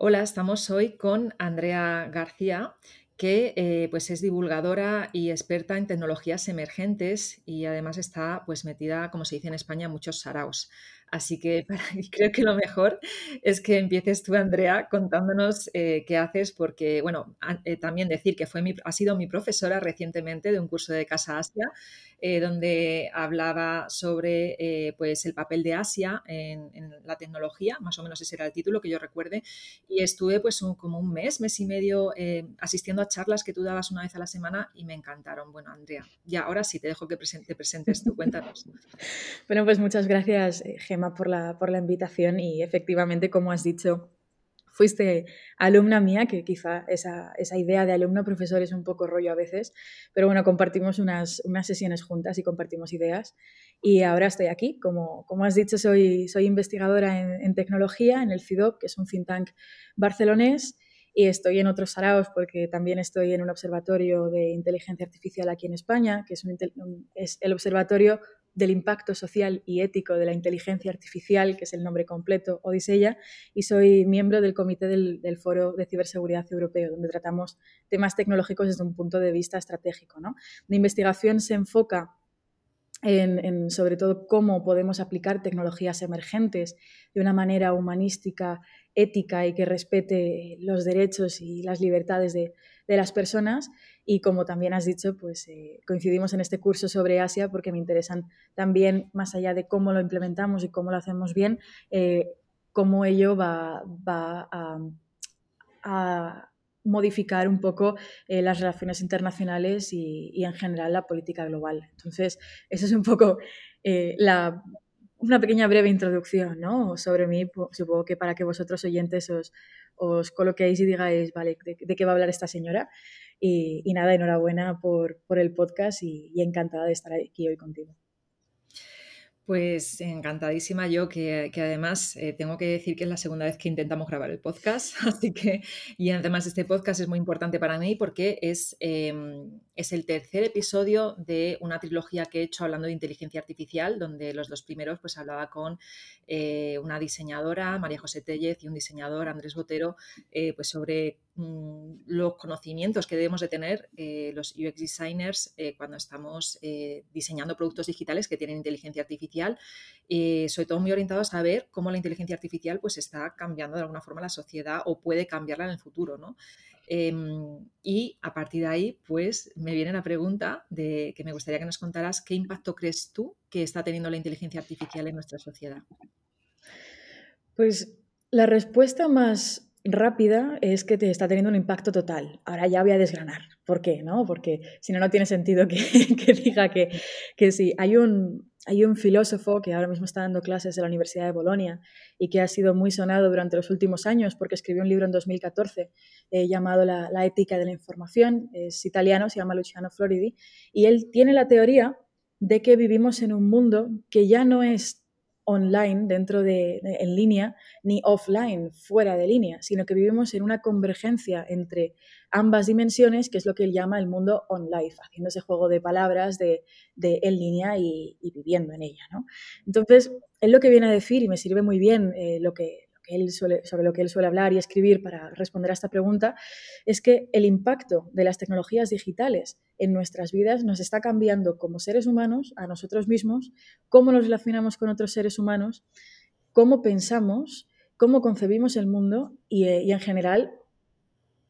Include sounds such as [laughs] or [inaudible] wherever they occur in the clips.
Hola, estamos hoy con Andrea García, que eh, pues es divulgadora y experta en tecnologías emergentes y además está pues metida, como se dice en España, muchos saraos. Así que [laughs] creo que lo mejor es que empieces tú, Andrea, contándonos eh, qué haces, porque, bueno, eh, también decir que fue mi, ha sido mi profesora recientemente de un curso de Casa Asia, eh, donde hablaba sobre pues el papel de Asia en, la tecnología, más o menos ese era el título que yo recuerde, y estuve pues como un mes, mes y medio asistiendo a charlas que tú dabas una vez a la semana y me encantaron. Bueno, Andrea, ya ahora sí te dejo que te presentes tú, cuéntanos. [laughs] bueno, pues muchas gracias, por la, por la invitación y efectivamente, como has dicho, fuiste alumna mía, que quizá esa, idea de alumno-profesor es un poco rollo a veces, pero bueno, compartimos unas, sesiones juntas y compartimos ideas. Y ahora estoy aquí, como, has dicho, soy, investigadora en, tecnología en el CIDOP, que es un think tank barcelonés, y estoy en otros saraos porque también estoy en un observatorio de inteligencia artificial aquí en España, que es el observatorio del impacto social y ético de la inteligencia artificial, que es el nombre completo, Odisea, y soy miembro del comité del, Foro de Ciberseguridad Europeo, donde tratamos temas tecnológicos desde un punto de vista estratégico. ¿no? La investigación se enfoca en, sobre todo cómo podemos aplicar tecnologías emergentes de una manera humanística, ética y que respete los derechos y las libertades de, de las personas. Y como también has dicho, pues eh, coincidimos en este curso sobre Asia porque me interesan también, más allá de cómo lo implementamos y cómo lo hacemos bien, eh, cómo ello va, a, modificar un poco eh, las relaciones internacionales y, en general la política global. Entonces, eso es un poco la, una pequeña breve introducción ¿no? sobre mí, supongo que para que vosotros oyentes os, os coloquéis y digáis, vale, ¿de, qué va a hablar esta señora? Y, nada, enhorabuena por, por el podcast y, y encantada de estar aquí hoy contigo. Pues encantadísima yo, que, además eh, tengo que decir que es la segunda vez que intentamos grabar el podcast, [laughs] así que, y además este podcast es muy importante para mí porque es, em, es el tercer episodio de una trilogía que he hecho hablando de inteligencia artificial, donde los dos primeros pues hablaba con eh, una diseñadora, María José Tellez, y un diseñador, Andrés Botero, eh, pues sobre Mm, los conocimientos que debemos de tener eh, los UX designers cuando estamos diseñando productos digitales que tienen inteligencia artificial, sobre todo muy orientados a ver cómo la inteligencia artificial pues está cambiando de alguna forma la sociedad o puede cambiarla en el futuro, ¿no? Em, y a partir de ahí, pues me viene la pregunta de que me gustaría que nos contaras qué impacto crees tú que está teniendo la inteligencia artificial en nuestra sociedad. Pues la respuesta más rápida es que te está teniendo un impacto total. Ahora ya voy a desgranar. ¿Por qué? ¿No? Porque si no, no tiene sentido que, [laughs] diga que, que, sí. Hay un, hay un filósofo que ahora mismo está dando clases en la Universidad de Bolonia y que ha sido muy sonado durante los últimos años porque escribió un libro en 2014 eh, llamado la, la, ética de la información. Es italiano, se llama Luciano Floridi. Y él tiene la teoría de que vivimos en un mundo que ya no es online dentro de, en línea ni offline fuera de línea, sino que vivimos en una convergencia entre ambas dimensiones, que es lo que él llama el mundo online, haciendo ese juego de palabras de, en línea y, viviendo en ella. ¿no? Entonces, él lo que viene a decir, y me sirve muy bien eh, lo que, sobre lo que él suele hablar y escribir para responder a esta pregunta, es que el impacto de las tecnologías digitales en nuestras vidas nos está cambiando como seres humanos, a nosotros mismos, cómo nos relacionamos con otros seres humanos, cómo pensamos, cómo concebimos el mundo y, eh, en general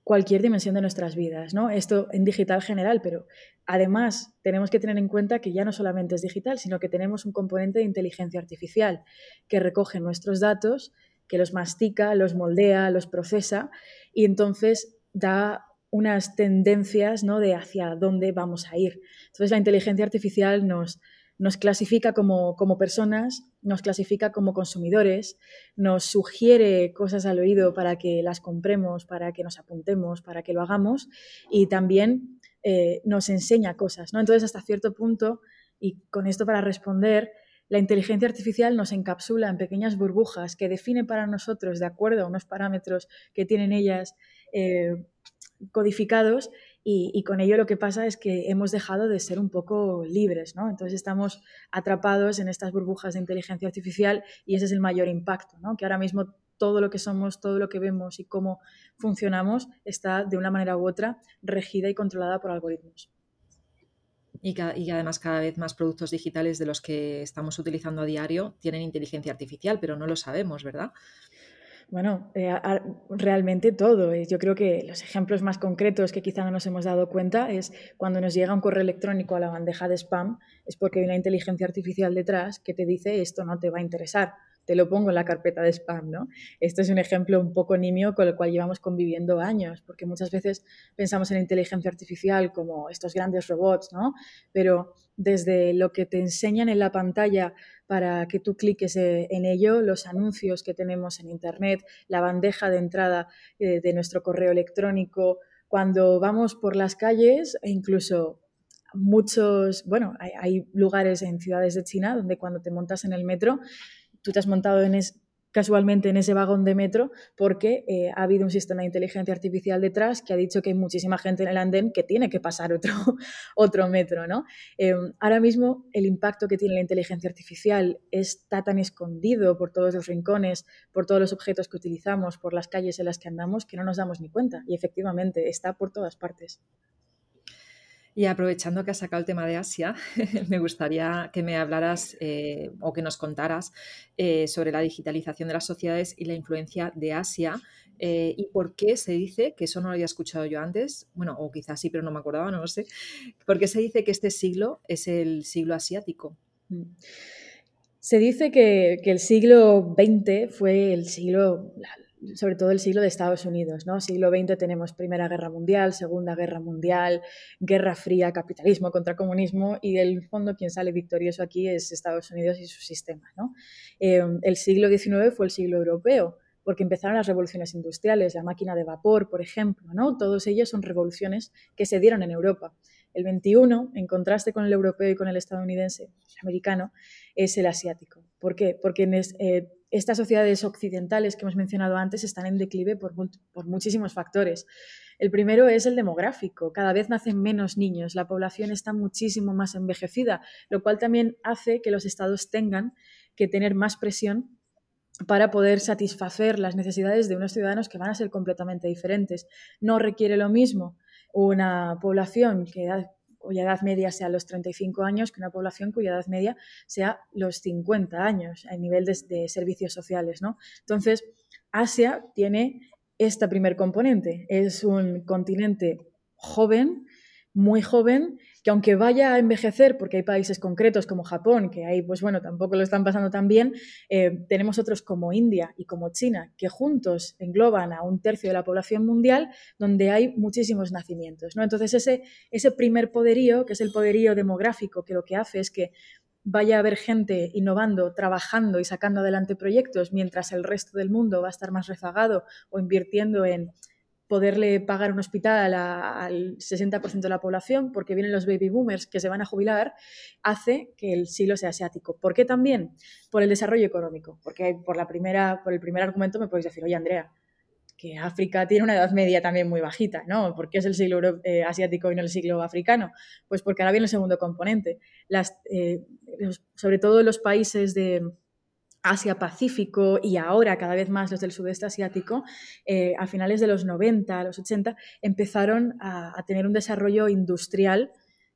cualquier dimensión de nuestras vidas, ¿no? Esto en digital general, pero además tenemos que tener en cuenta que ya no solamente es digital, sino que tenemos un componente de inteligencia artificial que recoge nuestros datos que los mastica, los moldea, los procesa y entonces da unas tendencias ¿no? de hacia dónde vamos a ir. Entonces la inteligencia artificial nos, nos clasifica como, como, personas, nos clasifica como consumidores, nos sugiere cosas al oído para que las compremos, para que nos apuntemos, para que lo hagamos y también eh, nos enseña cosas. ¿no? Entonces, hasta cierto punto, y con esto para responder, la inteligencia artificial nos encapsula en pequeñas burbujas que define para nosotros, de acuerdo a unos parámetros que tienen ellas eh, codificados, y, con ello lo que pasa es que hemos dejado de ser un poco libres, ¿no? Entonces estamos atrapados en estas burbujas de inteligencia artificial y ese es el mayor impacto, ¿no? Que ahora mismo todo lo que somos, todo lo que vemos y cómo funcionamos está de una manera u otra regida y controlada por algoritmos. Y, además cada vez más productos digitales de los que estamos utilizando a diario tienen inteligencia artificial, pero no lo sabemos, ¿verdad? Bueno, eh, realmente todo. Eh, yo creo que los ejemplos más concretos que quizá no nos hemos dado cuenta es cuando nos llega un correo electrónico a la bandeja de spam, es porque hay una inteligencia artificial detrás que te dice esto no te va a interesar te lo pongo en la carpeta de spam, ¿no? Este es un ejemplo un poco nimio con el cual llevamos conviviendo años, porque muchas veces pensamos en inteligencia artificial como estos grandes robots, ¿no? Pero desde lo que te enseñan en la pantalla para que tú cliques eh, en ello, los anuncios que tenemos en Internet, la bandeja de entrada eh, de nuestro correo electrónico, cuando vamos por las calles e incluso muchos, bueno, hay, hay, lugares en ciudades de China donde cuando te montas en el metro tú te has montado en casualmente en ese vagón de metro porque eh, ha habido un sistema de inteligencia artificial detrás que ha dicho que hay muchísima gente en el andén que tiene que pasar otro, [laughs] otro metro. ¿no? Eh, ahora mismo el impacto que tiene la inteligencia artificial está tan escondido por todos los rincones, por todos los objetos que utilizamos, por las calles en las que andamos, que no nos damos ni cuenta. Y efectivamente está por todas partes. Y aprovechando que has sacado el tema de Asia, [laughs] me gustaría que me hablaras eh, o que nos contaras eh, sobre la digitalización de las sociedades y la influencia de Asia eh, y por qué se dice, que eso no lo había escuchado yo antes, bueno, o quizás sí, pero no me acordaba, no lo sé, por qué se dice que este siglo es el siglo asiático. Mm. Se dice que, que el siglo XX fue el siglo, sobre todo el siglo de Estados Unidos, ¿no? Siglo XX tenemos Primera Guerra Mundial, Segunda Guerra Mundial, Guerra Fría, capitalismo contra comunismo y del fondo quien sale victorioso aquí es Estados Unidos y su sistema, ¿no? Eh, el siglo XIX fue el siglo europeo porque empezaron las revoluciones industriales, la máquina de vapor, por ejemplo, ¿no? Todos ellos son revoluciones que se dieron en Europa. El 21, en contraste con el europeo y con el estadounidense, el americano, es el asiático. ¿Por qué? Porque en eh, estas sociedades occidentales que hemos mencionado antes están en declive por, muchísimos factores. El primero es el demográfico. Cada vez nacen menos niños, la población está muchísimo más envejecida, lo cual también hace que los estados tengan que tener más presión para poder satisfacer las necesidades de unos ciudadanos que van a ser completamente diferentes. No requiere lo mismo una población que cuya edad media sea los 35 años que una población cuya edad media sea los 50 años a nivel de, servicios sociales. ¿no? Entonces, Asia tiene este primer componente. Es un continente joven, muy joven, que aunque vaya a envejecer, porque hay países concretos como Japón, que ahí, pues bueno, tampoco lo están pasando tan bien, eh, tenemos otros como India y como China, que juntos engloban a un tercio de la población mundial, donde hay muchísimos nacimientos. ¿no? Entonces, ese, ese primer poderío, que es el poderío demográfico, que lo que hace es que vaya a haber gente innovando, trabajando y sacando adelante proyectos, mientras el resto del mundo va a estar más rezagado o invirtiendo en poderle pagar un hospital al 60% de la población, porque vienen los baby boomers que se van a jubilar, hace que el siglo sea asiático. ¿Por qué también? Por el desarrollo económico. Porque por, la primera, por el primer argumento me podéis decir, oye Andrea, que África tiene una edad media también muy bajita, ¿no? ¿Por qué es el siglo eh, asiático y no el siglo africano? Pues porque ahora viene el segundo componente. Las, eh, sobre todo los países de, Asia-Pacífico y ahora cada vez más los del sudeste asiático, eh, a finales de los 90, los 80, empezaron a, tener un desarrollo industrial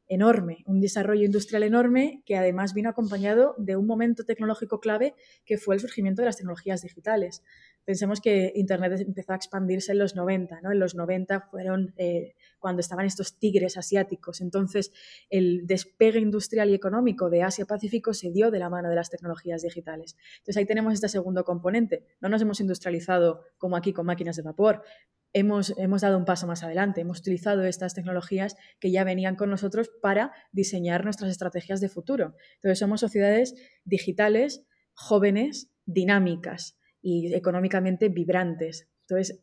enorme, un desarrollo industrial enorme que además vino acompañado de un momento tecnológico clave que fue el surgimiento de las tecnologías digitales. Pensemos que Internet empezó a expandirse en los 90, ¿no? En los 90 fueron eh, cuando estaban estos tigres asiáticos. Entonces, el despegue industrial y económico de Asia-Pacífico se dio de la mano de las tecnologías digitales. Entonces, ahí tenemos este segundo componente. No nos hemos industrializado como aquí con máquinas de vapor, hemos, hemos dado un paso más adelante, hemos utilizado estas tecnologías que ya venían con nosotros para diseñar nuestras estrategias de futuro. Entonces somos sociedades digitales, jóvenes, dinámicas y económicamente vibrantes. Entonces,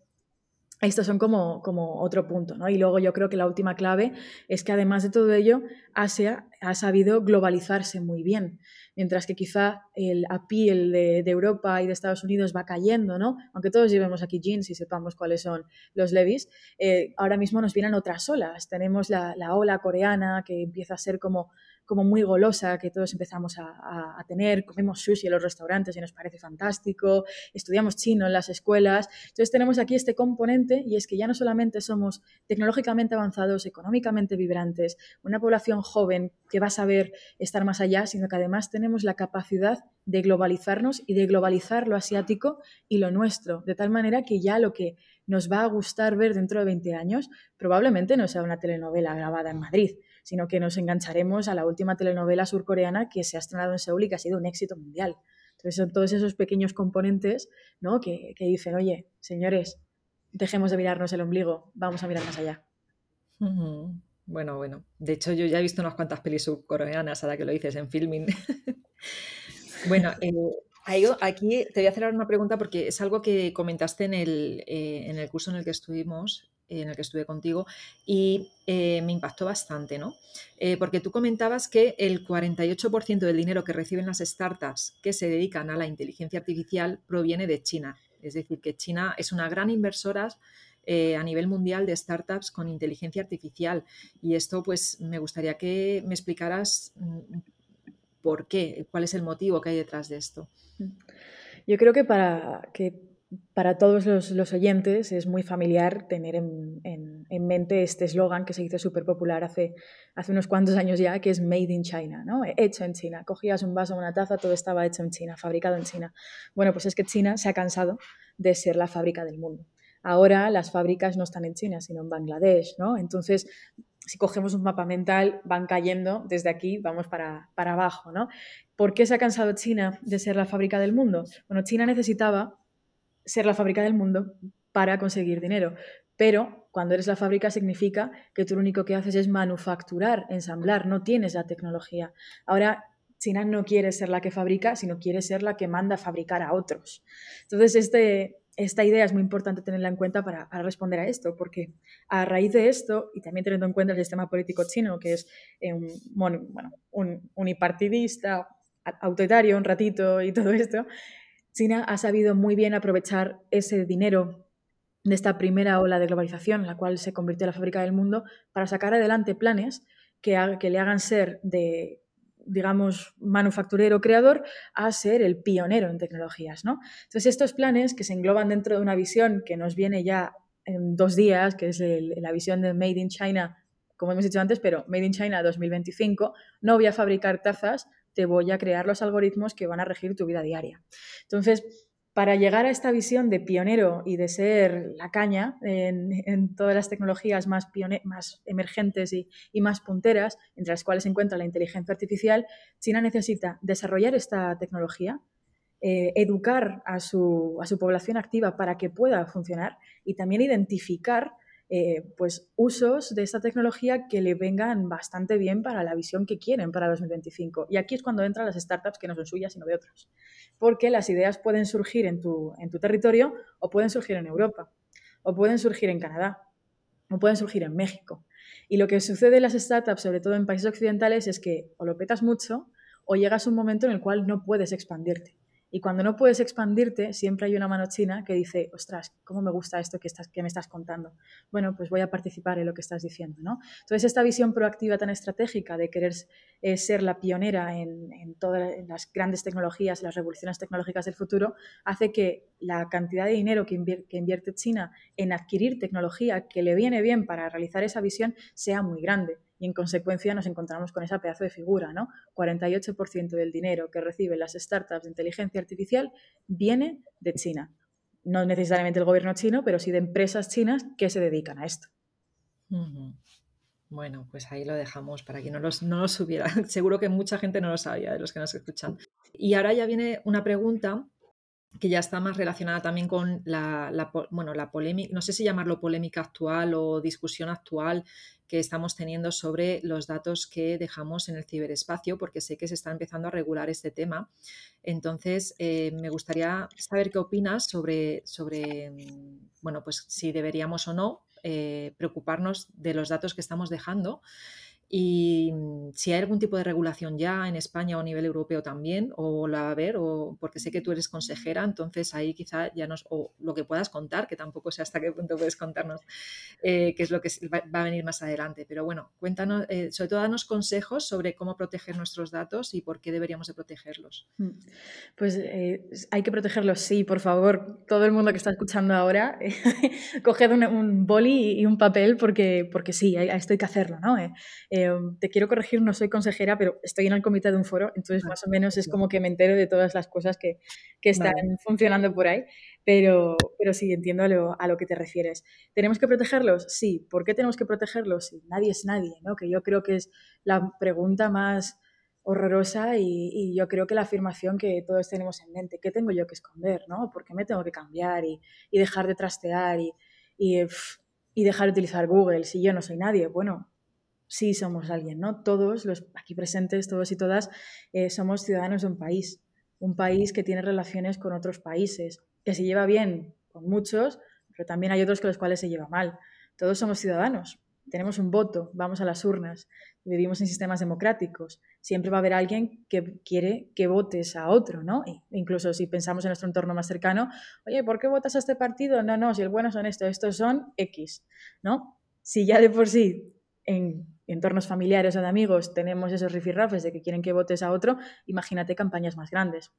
estos son como, otro punto, ¿no? Y luego yo creo que la última clave es que además de todo ello, Asia ha sabido globalizarse muy bien, mientras que quizá el appeal de, de Europa y de Estados Unidos va cayendo, ¿no? Aunque todos llevemos aquí jeans y sepamos cuáles son los levis, eh, ahora mismo nos vienen otras olas. Tenemos la ola coreana que empieza a ser como como muy golosa que todos empezamos a, tener, comemos sushi en los restaurantes y nos parece fantástico, estudiamos chino en las escuelas. Entonces tenemos aquí este componente y es que ya no solamente somos tecnológicamente avanzados, económicamente vibrantes, una población joven que va a saber estar más allá, sino que además tenemos la capacidad de globalizarnos y de globalizar lo asiático y lo nuestro, de tal manera que ya lo que nos va a gustar ver dentro de 20 años probablemente no sea una telenovela grabada en Madrid, sino que nos engancharemos a la última telenovela surcoreana que se ha estrenado en Seúl y que ha sido un éxito mundial. Entonces son todos esos pequeños componentes ¿no? que, dicen, oye, señores, dejemos de mirarnos el ombligo, vamos a mirar más allá. Bueno, bueno. De hecho, yo ya he visto unas cuantas pelis surcoreanas, ahora que lo dices, en filming. [laughs] bueno, eh, aquí te voy a hacer una pregunta porque es algo que comentaste en el, eh, en el curso en el que estuvimos en el que estuve contigo, y eh, me impactó bastante, ¿no? Eh, porque tú comentabas que el 48% del dinero que reciben las startups que se dedican a la inteligencia artificial proviene de China. Es decir, que China es una gran inversora eh, a nivel mundial de startups con inteligencia artificial. Y esto, pues, me gustaría que me explicaras mm, por qué, cuál es el motivo que hay detrás de esto. Yo creo que para que para todos los, oyentes es muy familiar tener en, mente este eslogan que se hizo súper popular hace, hace unos cuantos años ya, que es Made in China, ¿no? hecho en China. Cogías un vaso, una taza, todo estaba hecho en China, fabricado en China. Bueno, pues es que China se ha cansado de ser la fábrica del mundo. Ahora las fábricas no están en China, sino en Bangladesh, ¿no? Entonces, si cogemos un mapa mental, van cayendo desde aquí, vamos para, para abajo, ¿no? ¿Por qué se ha cansado China de ser la fábrica del mundo? Bueno, China necesitaba ser la fábrica del mundo para conseguir dinero. Pero cuando eres la fábrica significa que tú lo único que haces es manufacturar, ensamblar, no tienes la tecnología. Ahora China no quiere ser la que fabrica, sino quiere ser la que manda a fabricar a otros. Entonces, este, esta idea es muy importante tenerla en cuenta para, responder a esto, porque a raíz de esto, y también teniendo en cuenta el sistema político chino, que es eh, un, bueno, un unipartidista, autoritario un ratito y todo esto, China ha sabido muy bien aprovechar ese dinero de esta primera ola de globalización, la cual se convirtió en la fábrica del mundo, para sacar adelante planes que, que le hagan ser de, digamos, manufacturero creador a ser el pionero en tecnologías. ¿no? Entonces, estos planes que se engloban dentro de una visión que nos viene ya en dos días, que es la visión de Made in China, como hemos dicho antes, pero Made in China 2025, no voy a fabricar tazas, te voy a crear los algoritmos que van a regir tu vida diaria. Entonces, para llegar a esta visión de pionero y de ser la caña en, todas las tecnologías más, más emergentes y, más punteras, entre las cuales se encuentra la inteligencia artificial, China necesita desarrollar esta tecnología, eh, educar a su, a su población activa para que pueda funcionar y también identificar eh, pues usos de esta tecnología que le vengan bastante bien para la visión que quieren para 2025. Y aquí es cuando entran las startups que no son suyas, sino de otros. Porque las ideas pueden surgir en tu, en tu territorio o pueden surgir en Europa, o pueden surgir en Canadá, o pueden surgir en México. Y lo que sucede en las startups, sobre todo en países occidentales, es que o lo petas mucho o llegas a un momento en el cual no puedes expandirte. Y cuando no puedes expandirte, siempre hay una mano china que dice, ostras, ¿cómo me gusta esto que, me estás contando? Bueno, pues voy a participar en lo que estás diciendo. ¿no? Entonces, esta visión proactiva tan estratégica de querer eh, ser la pionera en, todas las grandes tecnologías, las revoluciones tecnológicas del futuro, hace que la cantidad de dinero que invierte China en adquirir tecnología que le viene bien para realizar esa visión sea muy grande y en consecuencia nos encontramos con esa pedazo de figura, ¿no? 48% del dinero que reciben las startups de inteligencia artificial viene de China. No necesariamente el gobierno chino, pero sí de empresas chinas que se dedican a esto. Bueno, pues ahí lo dejamos para que no, los, no lo supiera. [laughs] Seguro que mucha gente no lo sabía de los que nos escuchan. Y ahora ya viene una pregunta que ya está más relacionada también con la, bueno, la polémica, no sé si llamarlo polémica actual o discusión actual que estamos teniendo sobre los datos que dejamos en el ciberespacio, porque sé que se está empezando a regular este tema. Entonces, eh, me gustaría saber qué opinas sobre, sobre, mm, bueno, pues si deberíamos o no eh, preocuparnos de los datos que estamos dejando y mm, si hay algún tipo de regulación ya en España o a nivel europeo también, o la va a haber, o porque sé que tú eres consejera, entonces ahí quizá ya nos, o lo que puedas contar, que tampoco sé hasta qué punto puedes contarnos eh, qué es lo que va, a venir más adelante. Pero bueno, cuéntanos, eh, sobre todo danos consejos sobre cómo proteger nuestros datos y por qué deberíamos de protegerlos. Mm. Pues eh, hay que protegerlos, sí, por favor. Todo el mundo que está escuchando ahora, [laughs] coged un, boli y un papel porque, porque sí, esto hay que hacerlo, ¿no? Em, te quiero corregir, no soy consejera, pero estoy en el comité de un foro, entonces más o menos es como que me entero de todas las cosas que, que están funcionando por ahí, pero, pero sí, entiendo a lo, a lo, que te refieres. ¿Tenemos que protegerlos? Sí. ¿Por qué tenemos que protegerlos? Sí, nadie es nadie, ¿no? Que yo creo que es la pregunta más horrorosa y, y, yo creo que la afirmación que todos tenemos en mente, ¿qué tengo yo que esconder? ¿no? ¿Por qué me tengo que cambiar y, y dejar de trastear y, y, y dejar de utilizar Google si yo no soy nadie? Bueno, sí somos alguien, ¿no? Todos los aquí presentes, todos y todas, eh, somos ciudadanos de un país, un país que tiene relaciones con otros países, que se lleva bien con muchos, pero también hay otros con los cuales se lleva mal. Todos somos ciudadanos, tenemos un voto, vamos a las urnas, vivimos en sistemas democráticos. Siempre va a haber alguien que quiere que votes a otro, ¿no? incluso si pensamos en nuestro entorno más cercano, oye, ¿por qué votas a este partido? No, no, si el bueno son estos, estos son X, ¿no? Si ya de por sí en entornos familiares o de amigos tenemos esos rifirrafes de que quieren que votes a otro, imagínate campañas más grandes.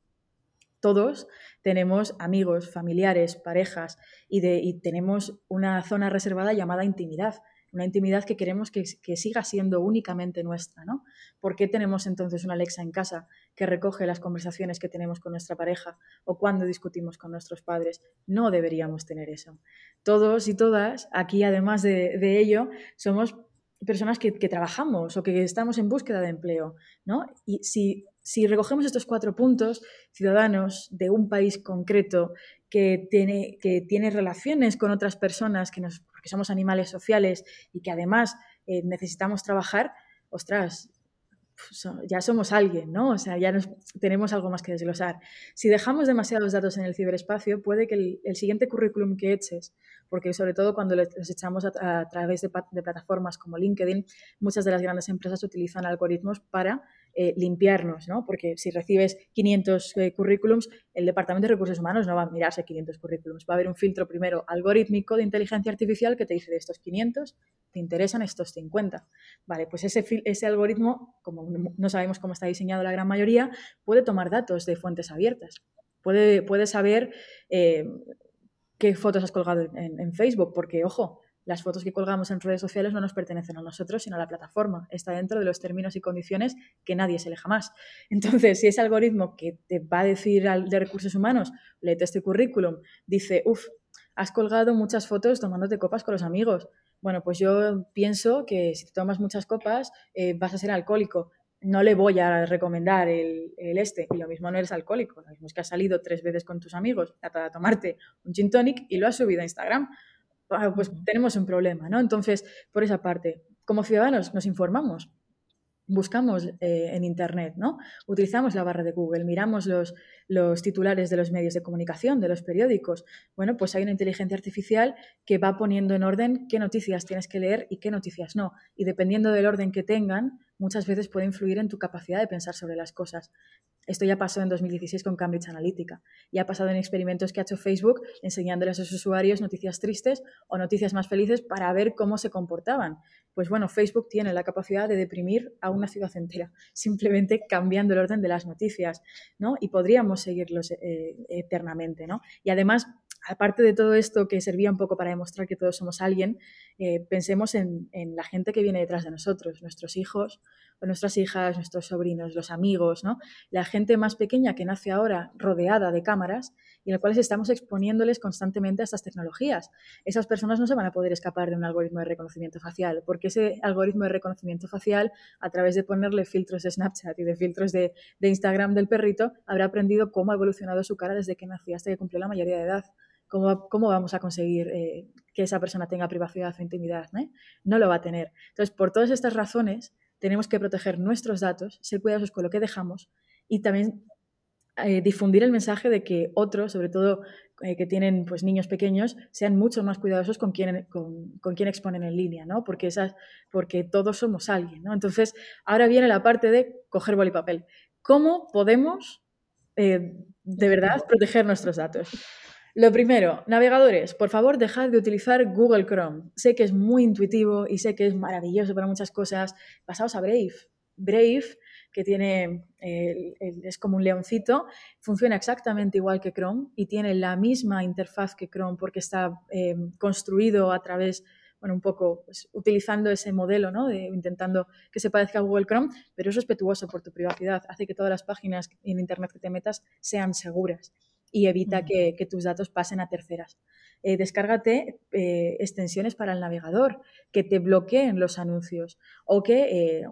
Todos tenemos amigos, familiares, parejas y, de, tenemos una zona reservada llamada intimidad, una intimidad que queremos que, que, siga siendo únicamente nuestra, ¿no? ¿Por qué tenemos entonces una Alexa en casa que recoge las conversaciones que tenemos con nuestra pareja o cuando discutimos con nuestros padres? No deberíamos tener eso. Todos y todas, aquí además de, de ello, somos personas que, trabajamos o que estamos en búsqueda de empleo, ¿no? Y si, si, recogemos estos cuatro puntos, ciudadanos de un país concreto que tiene, que tiene relaciones con otras personas, que nos, porque somos animales sociales y que además eh, necesitamos trabajar, ostras, ya somos alguien, ¿no? O sea, ya tenemos algo más que desglosar. Si dejamos demasiados datos en el ciberespacio, puede que el, siguiente currículum que eches, porque sobre todo cuando los echamos a, través de, plataformas como LinkedIn, muchas de las grandes empresas utilizan algoritmos para eh, limpiarnos, ¿no? Porque si recibes 500 eh, currículums, el Departamento de Recursos Humanos no va a mirarse 500 currículums. Va a haber un filtro primero algorítmico de inteligencia artificial que te dice de estos 500, te interesan estos 50. Vale, pues ese, ese algoritmo, como no sabemos cómo está diseñado la gran mayoría, puede tomar datos de fuentes abiertas. Puede, puede saber eh, qué fotos has colgado en, Facebook, porque, ojo, las fotos que colgamos en redes sociales no nos pertenecen a nosotros, sino a la plataforma. Está dentro de los términos y condiciones que nadie se le jamás. Entonces, si ese algoritmo que te va a decir de recursos humanos, léete este currículum, dice, uff, has colgado muchas fotos tomándote copas con los amigos. Bueno, pues yo pienso que si te tomas muchas copas eh, vas a ser alcohólico. No le voy a recomendar el, este. Y lo mismo no eres alcohólico. Lo mismo es que has salido tres veces con tus amigos a tomarte un gin tonic y lo has subido a Instagram Ah, pues tenemos un problema, ¿no? Entonces, por esa parte, como ciudadanos nos informamos, buscamos eh, en Internet, ¿no? Utilizamos la barra de Google, miramos los, los titulares de los medios de comunicación, de los periódicos. Bueno, pues hay una inteligencia artificial que va poniendo en orden qué noticias tienes que leer y qué noticias no. Y dependiendo del orden que tengan, muchas veces puede influir en tu capacidad de pensar sobre las cosas. Esto ya pasó en 2016 con Cambridge Analytica. Ya ha pasado en experimentos que ha hecho Facebook enseñándoles a sus usuarios noticias tristes o noticias más felices para ver cómo se comportaban. Pues bueno, Facebook tiene la capacidad de deprimir a una ciudad entera, [laughs] simplemente cambiando el orden de las noticias, ¿no? Y podríamos seguirlos eh, eternamente, ¿no? Y además, aparte de todo esto que servía un poco para demostrar que todos somos alguien, eh, pensemos en, en la gente que viene detrás de nosotros, nuestros hijos nuestras hijas, nuestros sobrinos, los amigos, ¿no? La gente más pequeña que nace ahora rodeada de cámaras y en las cuales estamos exponiéndoles constantemente a estas tecnologías. Esas personas no se van a poder escapar de un algoritmo de reconocimiento facial, porque ese algoritmo de reconocimiento facial, a través de ponerle filtros de Snapchat y de filtros de, Instagram del perrito, habrá aprendido cómo ha evolucionado su cara desde que nació hasta que cumplió la mayoría de edad. ¿Cómo, cómo vamos a conseguir eh, que esa persona tenga privacidad o intimidad? No lo va a tener. Entonces, por todas estas razones, tenemos que proteger nuestros datos, ser cuidadosos con lo que dejamos y también eh, difundir el mensaje de que otros, sobre todo eh, que tienen pues, niños pequeños, sean mucho más cuidadosos con quién, con, con quién exponen en línea, ¿no? porque, esas, porque todos somos alguien. ¿no? Entonces, ahora viene la parte de coger boli y papel. ¿Cómo podemos eh, de verdad proteger nuestros datos? Lo primero, navegadores, por favor, dejad de utilizar Google Chrome. Sé que es muy intuitivo y sé que es maravilloso para muchas cosas. Pasaos a Brave. Brave que tiene, es como un leoncito, funciona exactamente igual que Chrome y tiene la misma interfaz que Chrome porque está eh, construido a través, bueno, un poco pues, utilizando ese modelo, ¿no? Intentando que se parezca a Google Chrome, pero es respetuoso por tu privacidad, hace que todas las páginas en Internet que te metas sean seguras y evita que, tus datos pasen a terceras. Eh, descárgate eh, extensiones para el navegador que te bloqueen los anuncios o que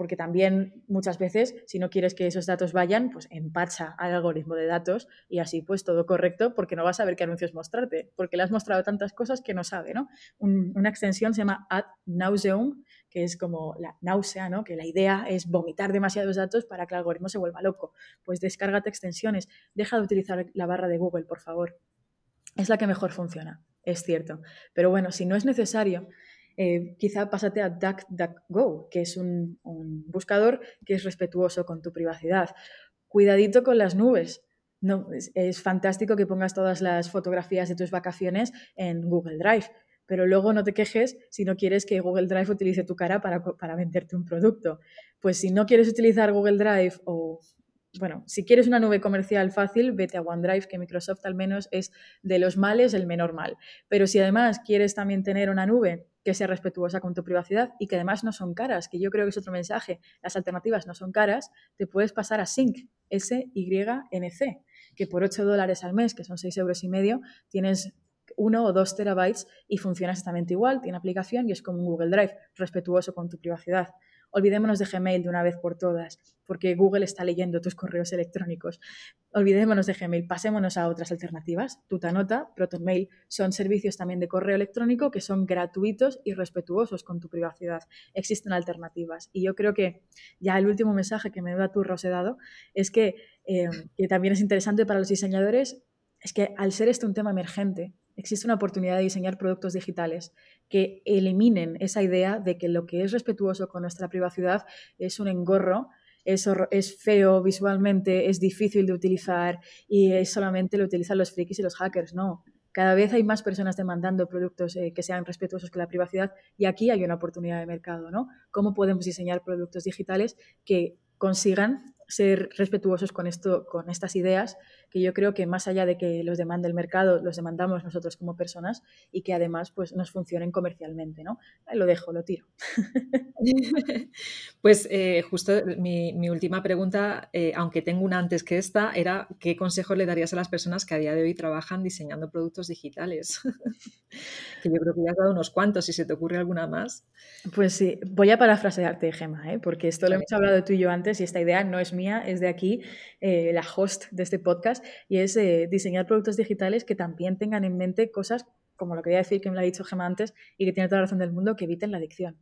porque también muchas veces, si no quieres que esos datos vayan, pues empacha al algoritmo de datos y así pues todo correcto, porque no vas a ver qué anuncios mostrarte, porque le has mostrado tantas cosas que no sabe, ¿no? una extensión se llama ad nauseum, que es como la náusea, ¿no? Que la idea es vomitar demasiados datos para que el algoritmo se vuelva loco. Pues descárgate extensiones, deja de utilizar la barra de Google, por favor. Es la que mejor funciona, es cierto. Pero bueno, si no es necesario, eh, quizá pásate a DuckDuckGo, que es un, buscador que es respetuoso con tu privacidad. Cuidadito con las nubes. No, es, fantástico que pongas todas las fotografías de tus vacaciones en Google Drive, pero luego no te quejes si no quieres que Google Drive utilice tu cara para, para venderte un producto. Pues si no quieres utilizar Google Drive o bueno, si quieres una nube comercial fácil, vete a OneDrive, que Microsoft al menos es de los males el menor mal. Pero si además quieres también tener una nube que sea respetuosa con tu privacidad y que además no son caras, que yo creo que es otro mensaje, las alternativas no son caras, te puedes pasar a Sync, S-Y-N-C, que por 8 dólares al mes, que son 6 euros y medio, tienes uno o dos terabytes y funciona exactamente igual, tiene aplicación y es como un Google Drive, respetuoso con tu privacidad olvidémonos de Gmail de una vez por todas, porque Google está leyendo tus correos electrónicos. Olvidémonos de Gmail, pasémonos a otras alternativas. Tutanota, ProtonMail son servicios también de correo electrónico que son gratuitos y respetuosos con tu privacidad. Existen alternativas. Y yo creo que ya el último mensaje que me da tu he dado es que, eh, que también es interesante para los diseñadores, es que al ser esto un tema emergente, existe una oportunidad de diseñar productos digitales que eliminen esa idea de que lo que es respetuoso con nuestra privacidad es un engorro, es, es feo visualmente, es difícil de utilizar y es solamente lo utilizan los frikis y los hackers. No, cada vez hay más personas demandando productos eh, que sean respetuosos con la privacidad y aquí hay una oportunidad de mercado, ¿no? ¿Cómo podemos diseñar productos digitales que consigan ser respetuosos con, esto, con estas ideas, que yo creo que más allá de que los demande el mercado, los demandamos nosotros como personas y que además pues, nos funcionen comercialmente. ¿no? lo dejo, lo tiro. [laughs] Pues eh, justo mi, última pregunta, eh, aunque tengo una antes que esta, era ¿qué consejo le darías a las personas que a día de hoy trabajan diseñando productos digitales? [laughs] que yo creo que ya has dado unos cuantos, si se te ocurre alguna más. Pues sí, voy a parafrasearte, Gemma, ¿eh? porque esto lo hemos hablado tú y yo antes y esta idea no es mía, es de aquí, eh, la host de este podcast, y es eh, diseñar productos digitales que también tengan en mente cosas como lo que voy a decir que me lo ha dicho Gemma antes y que tiene toda la razón del mundo, que eviten la adicción.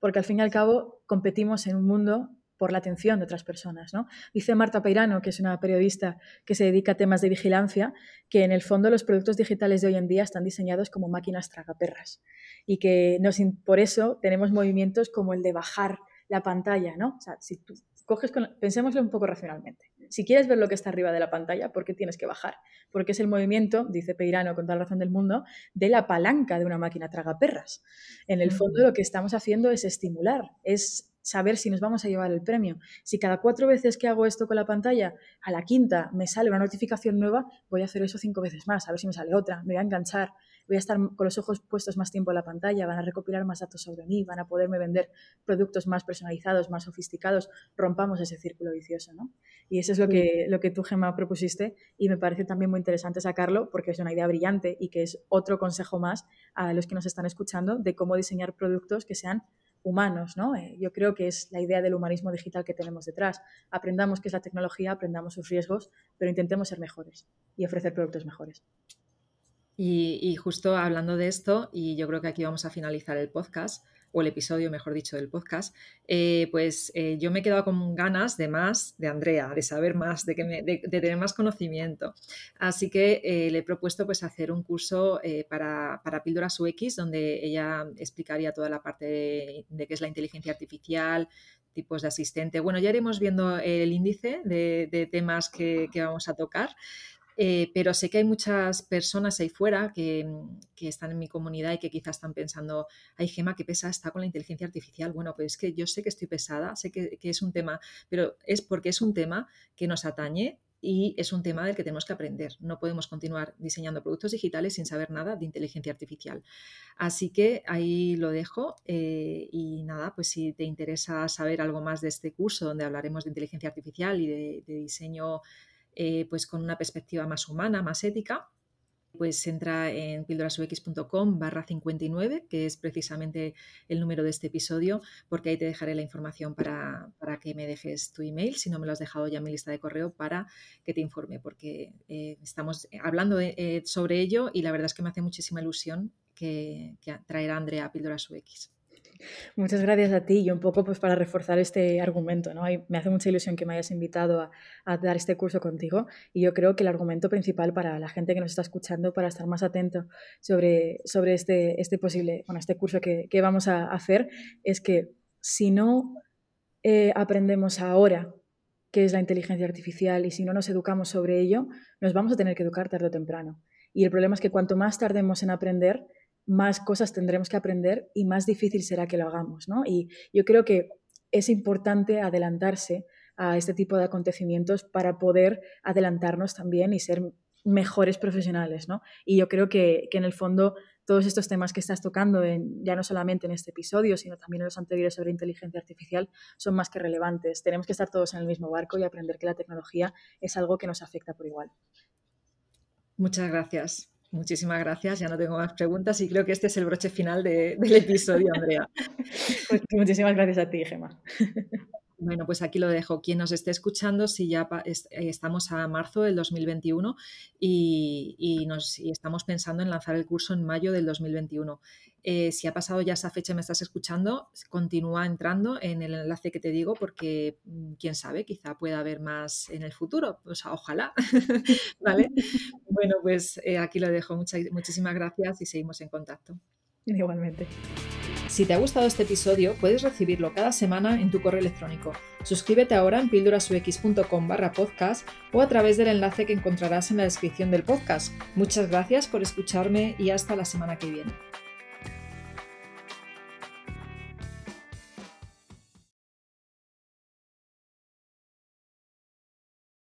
Porque al fin y al cabo competimos en un mundo por la atención de otras personas. ¿no? Dice Marta Peirano, que es una periodista que se dedica a temas de vigilancia, que en el fondo los productos digitales de hoy en día están diseñados como máquinas tragaperras y que por eso tenemos movimientos como el de bajar la pantalla. ¿no? O sea, si tú coges pensémoslo un poco racionalmente. Si quieres ver lo que está arriba de la pantalla, ¿por qué tienes que bajar? Porque es el movimiento, dice Peirano con toda la razón del mundo, de la palanca de una máquina tragaperras. En el fondo lo que estamos haciendo es estimular, es saber si nos vamos a llevar el premio. Si cada cuatro veces que hago esto con la pantalla, a la quinta me sale una notificación nueva, voy a hacer eso cinco veces más, a ver si me sale otra, me voy a enganchar. Voy a estar con los ojos puestos más tiempo en la pantalla, van a recopilar más datos sobre mí, van a poderme vender productos más personalizados, más sofisticados, rompamos ese círculo vicioso, ¿no? Y eso es lo que, lo que tú, Gemma, propusiste y me parece también muy interesante sacarlo porque es una idea brillante y que es otro consejo más a los que nos están escuchando de cómo diseñar productos que sean humanos, ¿no? Eh, yo creo que es la idea del humanismo digital que tenemos detrás. Aprendamos qué es la tecnología, aprendamos sus riesgos, pero intentemos ser mejores y ofrecer productos mejores. Y, justo hablando de esto, y yo creo que aquí vamos a finalizar el podcast, o el episodio, mejor dicho, del podcast, eh, pues eh, yo me he quedado con ganas de más de Andrea, de saber más, de, que de, tener más conocimiento. Así que eh, le he propuesto pues hacer un curso para, para Píldoras UX, donde ella explicaría toda la parte de, qué es la inteligencia artificial, tipos de asistente. Bueno, ya iremos viendo el índice de, temas que, vamos a tocar. Eh, pero sé que hay muchas personas ahí fuera mm, que, están en mi comunidad y que quizás están pensando, ay Gema, qué pesada está con la inteligencia artificial. Bueno, pues es que yo sé que estoy pesada, sé que, es un tema, pero es porque es un tema que nos atañe y es un tema del que tenemos que aprender. No podemos continuar diseñando productos digitales sin saber nada de inteligencia artificial. Así que ahí lo dejo eh, y nada, pues si te interesa saber algo más de este curso donde hablaremos de inteligencia artificial y de diseño eh, pues con una perspectiva más humana, más ética, pues entra en pildorasux.com barra 59, que es precisamente el número de este episodio, porque ahí te dejaré la información para, que me dejes tu email, si no me lo has dejado ya en mi lista de correo, para que te informe, porque eh, estamos hablando eh, sobre ello y la verdad es que me hace muchísima ilusión que, traerá Andrea a Píldoras. Muchas gracias a ti y un poco pues para reforzar este argumento. ¿no? me hace mucha ilusión que me hayas invitado a, dar este curso contigo y yo creo que el argumento principal para la gente que nos está escuchando para estar más atento sobre, sobre este, este posible, bueno, este curso que, que vamos a hacer es que si no eh, aprendemos ahora qué es la inteligencia artificial y si no nos educamos sobre ello, nos vamos a tener que educar tarde o temprano. Y el problema es que cuanto más tardemos en aprender, más cosas tendremos que aprender y más difícil será que lo hagamos. ¿no? Y yo creo que es importante adelantarse a este tipo de acontecimientos para poder adelantarnos también y ser mejores profesionales. ¿no? Y yo creo que, en el fondo todos estos temas que estás tocando, ya no solamente en este episodio, sino también en los anteriores sobre inteligencia artificial, son más que relevantes. Tenemos que estar todos en el mismo barco y aprender que la tecnología es algo que nos afecta por igual. Muchas gracias. Muchísimas gracias, ya no tengo más preguntas y creo que este es el broche final del episodio, Andrea. [laughs] Pues muchísimas gracias a ti, Gemma. Bueno, pues aquí lo dejo. Quien nos esté escuchando, si ya eh, estamos a marzo del 2021 y, nos, estamos pensando en lanzar el curso en mayo del 2021. Eh, si ha pasado ya esa fecha y me estás escuchando, continúa entrando en el enlace que te digo porque mm, quién sabe, quizá pueda haber más en el futuro. O sea, ojalá. [laughs] ¿Vale? [laughs] Bueno, pues eh, aquí lo dejo. Muchas, muchísimas gracias y seguimos en contacto. Igualmente. Si te ha gustado este episodio, puedes recibirlo cada semana en tu correo electrónico. Suscríbete ahora en pildurasux.com barra podcast o a través del enlace que encontrarás en la descripción del podcast. Muchas gracias por escucharme y hasta la semana que viene.